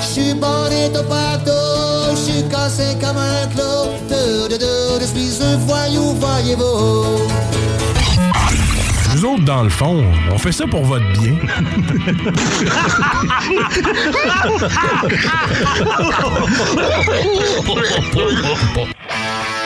Je suis borné de partout, je suis cassé comme un clou. Je suis un voyou, voyez-vous. Nous autres, dans le fond, on fait ça pour votre bien.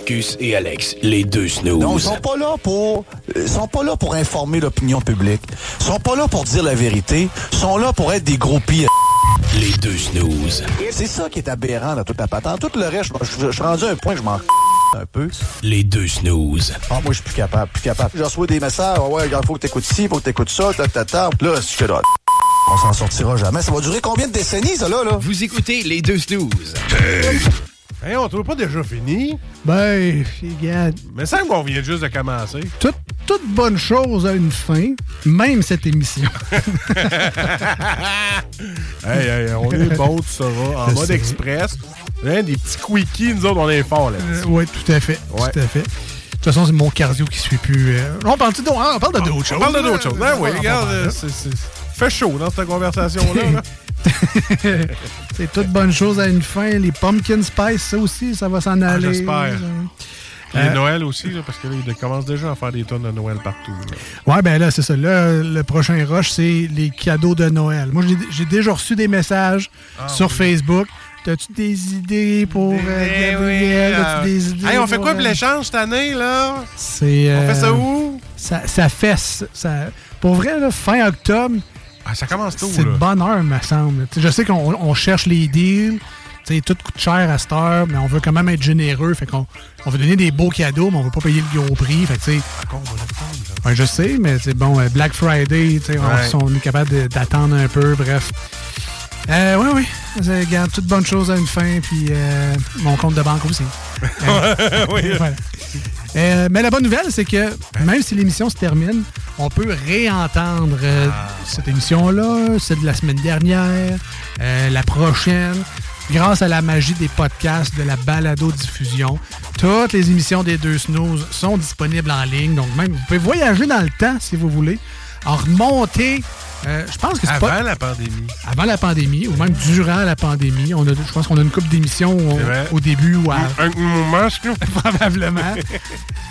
Marcus et Alex, les deux snooze. Non, ils sont pas là pour, ils sont pas là pour informer l'opinion publique. Ils sont pas là pour dire la vérité. Ils sont là pour être des gros pires. Les deux snooze. C'est ça qui est aberrant dans toute la patente. Tout le reste, je, je- je suis rendu à un point que je m'en un peu. Les deux snooze. Ah, moi, je suis plus capable, plus capable. Je reçois des messages, Ah ouais, il faut que t'écoutes ci, faut que t'écoutes ça, ta, ta, ta. Là, c'est que là, on s'en sortira jamais. Ça va durer combien de décennies, ça, là, là? Vous écoutez les deux snooze. Hey, on trouve pas déjà fini? Ben, regarde. Mais ça, on vient juste de commencer. Toute, toute bonne chose a une fin, même cette émission. hey, hey, on est bon, tu sauras, en mode express. Hein, des petits quickies, nous autres, on est forts là oui, tout à fait. Ouais. Tout à fait. De toute façon, c'est mon cardio qui suit plus. euh, On parle, de, on parle de d'autres choses. On parle de d'autres choses. Ben oui, On regarde, euh, c'est- c'est- fait chaud dans cette conversation-là. là. c'est toute bonne chose à une fin. Les pumpkin spice, ça aussi, ça va s'en Ah, aller. J'espère. Puis Euh, Noël aussi, là, parce que là, ils commencent déjà à faire des tonnes de Noël partout. là. Ouais, ben là, c'est ça. Là, le prochain rush, c'est les cadeaux de Noël. Moi, j'ai- déjà reçu des messages Ah, sur Facebook. T'as-tu des idées pour euh, Gabriel? T'as-tu des idées Hey, on fait quoi pour euh, l'échange cette année, là? C'est, On fait ça euh, où? Ça, ça fesse. Ça, pour vrai, là, fin octobre, Ah, ça commence tôt, c'est de bonne heure, me semble. T'sais, je sais qu'on on cherche les deals. T'sais, tout coûte cher à cette heure, mais on veut quand même être généreux. Fait qu'on on veut donner des beaux cadeaux, mais on veut pas payer le gros prix. Fait que, Ouais, je sais, mais c'est bon, euh, Black Friday, on- on, est capable d'attendre un peu, bref. Euh, oui, oui. Regarde, toute bonne chose à une fin, puis euh, mon compte de banque aussi. Euh, Oui. voilà. Euh, mais la bonne nouvelle, c'est que même si l'émission se termine, on peut réentendre euh, cette émission-là, celle de la semaine dernière, euh, la prochaine, grâce à la magie des podcasts, de la balado-diffusion. Toutes les émissions des deux snooze sont disponibles en ligne, donc même vous pouvez voyager dans le temps si vous voulez, en remonter. Euh, je pense que c'est Avant pas la pandémie. avant la pandémie ou même durant la pandémie. On a, je pense qu'on a une couple d'émissions au, début ou à, Un moment, je probablement.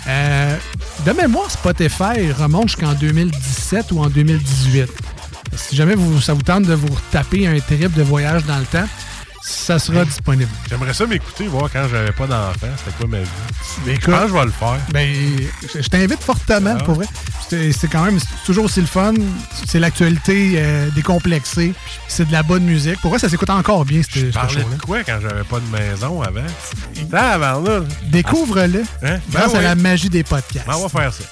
Euh, de mémoire, Spotify remonte jusqu'en 2017 ou en 2018. Si jamais vous, ça vous tente de vous taper un terrible de voyage dans le temps, ça sera disponible. J'aimerais ça m'écouter, voir quand j'avais pas d'enfant, c'était quoi ma vie. Je pense que je vais le faire? Ben, je t'invite fortement, Ah. pour vrai. C'est quand même toujours aussi le fun. C'est l'actualité euh, décomplexée. C'est de la bonne musique. Pour vrai, ça s'écoute encore bien, ce Je parlais de quoi quand j'avais pas de maison avant? Avant là. Découvre-le Hein? grâce Ben à la magie des podcasts. Ben, on va faire ça.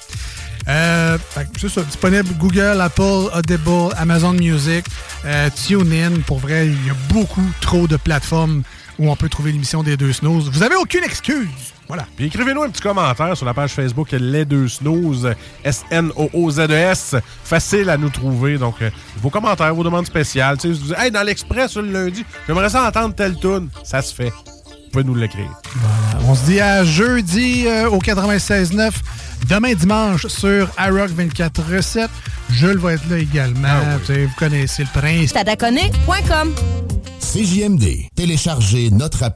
Euh, c'est ça, disponible Google, Apple, Audible, Amazon Music, euh, TuneIn. Pour vrai, il y a beaucoup trop de plateformes où on peut trouver l'émission des deux snooze. Vous avez aucune excuse. Voilà. Puis écrivez-nous un petit commentaire sur la page Facebook Les Deux Snooze, S-N-O-O-Z-E-S. E Facile à nous trouver. Donc, euh, vos commentaires, vos demandes spéciales. Tu sais, vous dites, hey, dans l'Express, le lundi, j'aimerais ça entendre telle tune. Ça se fait. Vous pouvez nous l'écrire. On se dit à jeudi euh, au 96.9. Demain dimanche sur iRock 24 recettes. Jules va être là également. Vous savez, Vous connaissez le prince. Tadaconé.com CJMD. Téléchargez notre app.